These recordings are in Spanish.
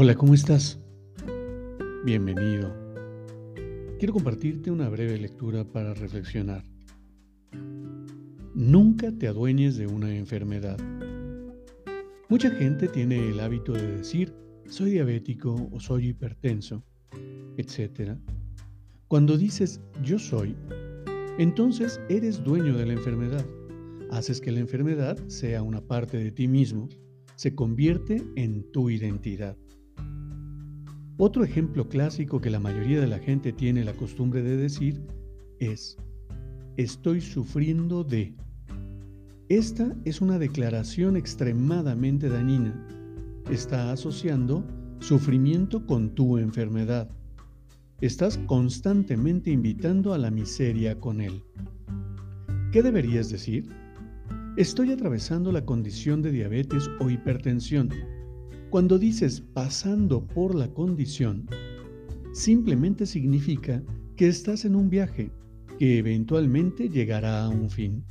Hola, ¿cómo estás? Bienvenido. Quiero compartirte una breve lectura para reflexionar. Nunca te adueñes de una enfermedad. Mucha gente tiene el hábito de decir, soy diabético o soy hipertenso, etc. Cuando dices yo soy, entonces eres dueño de la enfermedad. Haces que la enfermedad sea una parte de ti mismo, se convierte en tu identidad. Otro ejemplo clásico que la mayoría de la gente tiene la costumbre de decir es, estoy sufriendo de. Esta es una declaración extremadamente dañina. Está asociando sufrimiento con tu enfermedad. Estás constantemente invitando a la miseria con él. ¿Qué deberías decir? Estoy atravesando la condición de diabetes o hipertensión cuando dices pasando por la condición, simplemente significa que estás en un viaje que eventualmente llegará a un fin.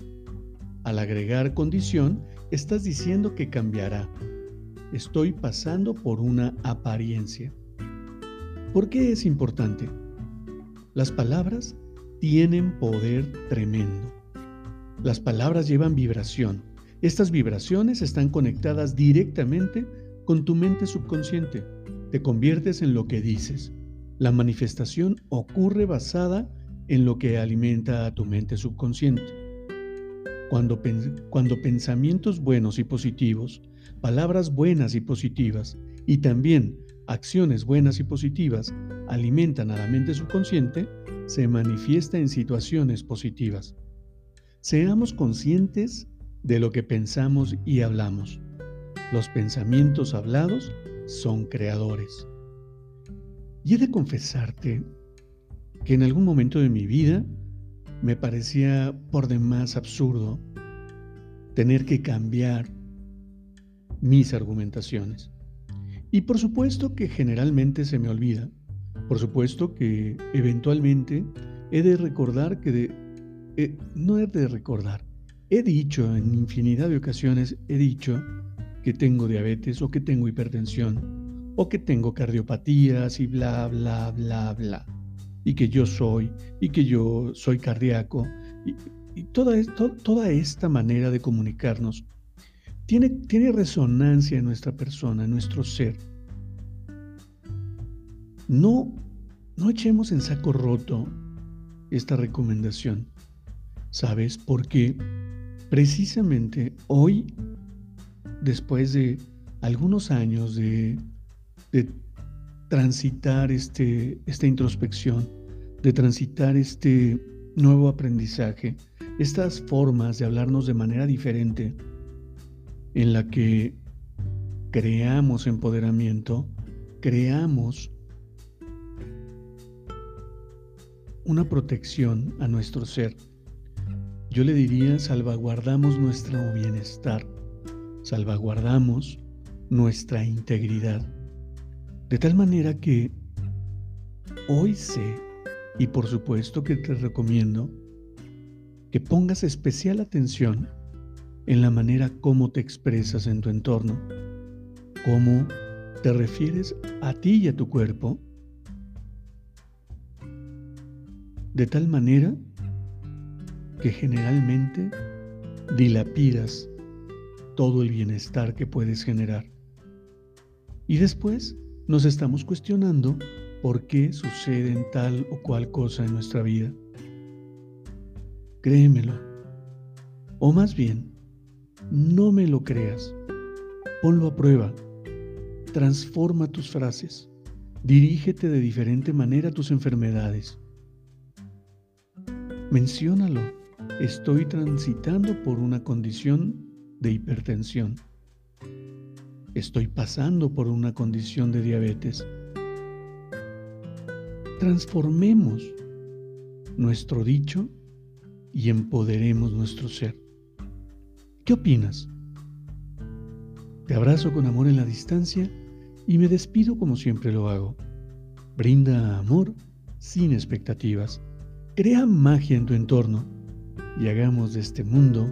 Al agregar condición, estás diciendo que cambiará. Estoy pasando por una apariencia. ¿Por qué es importante? Las palabras tienen poder tremendo. Las palabras llevan vibración. Estas vibraciones están conectadas directamente con tu mente subconsciente. Te conviertes en lo que dices. La manifestación ocurre basada en lo que alimenta a tu mente subconsciente. Cuando, cuando pensamientos buenos y positivos, palabras buenas y positivas, y también acciones buenas y positivas alimentan a la mente subconsciente, se manifiesta en situaciones positivas. Seamos conscientes de lo que pensamos y hablamos. Los pensamientos hablados son creadores. Y he de confesarte que en algún momento de mi vida me parecía por demás absurdo tener que cambiar mis argumentaciones. Y por supuesto que generalmente se me olvida. Por supuesto que eventualmente he de recordar que de, eh, no he de recordar. He dicho en infinidad de ocasiones, he dicho que tengo diabetes o que tengo hipertensión o que tengo cardiopatías y bla, bla, bla, bla. Y que yo soy y que yo soy cardíaco. Y, toda, esta manera de comunicarnos tiene, tiene resonancia en nuestra persona, en nuestro ser. No, no echemos en saco roto esta recomendación. ¿Sabes? Porque precisamente hoy después de algunos años de, transitar este, esta introspección, de transitar este nuevo aprendizaje, estas formas de hablarnos de manera diferente, en la que creamos empoderamiento, creamos una protección a nuestro ser. Yo le diría salvaguardamos nuestro bienestar salvaguardamos nuestra integridad. De tal manera que hoy sé, y por supuesto que te recomiendo, que pongas especial atención en la manera como te expresas en tu entorno, cómo te refieres a ti y a tu cuerpo, de tal manera que generalmente dilapidas todo el bienestar que puedes generar. Y después nos estamos cuestionando por qué suceden tal o cual cosa en nuestra vida. Créemelo. O más bien, no me lo creas. Ponlo a prueba. Transforma tus frases. Dirígete de diferente manera a tus enfermedades. Menciónalo. Estoy transitando por una condición de hipertensión. Estoy pasando por una condición de diabetes. Transformemos nuestro dicho y empoderemos nuestro ser. ¿Qué opinas? Te abrazo con amor en la distancia y me despido como siempre lo hago. Brinda amor sin expectativas. Crea magia en tu entorno y hagamos de este mundo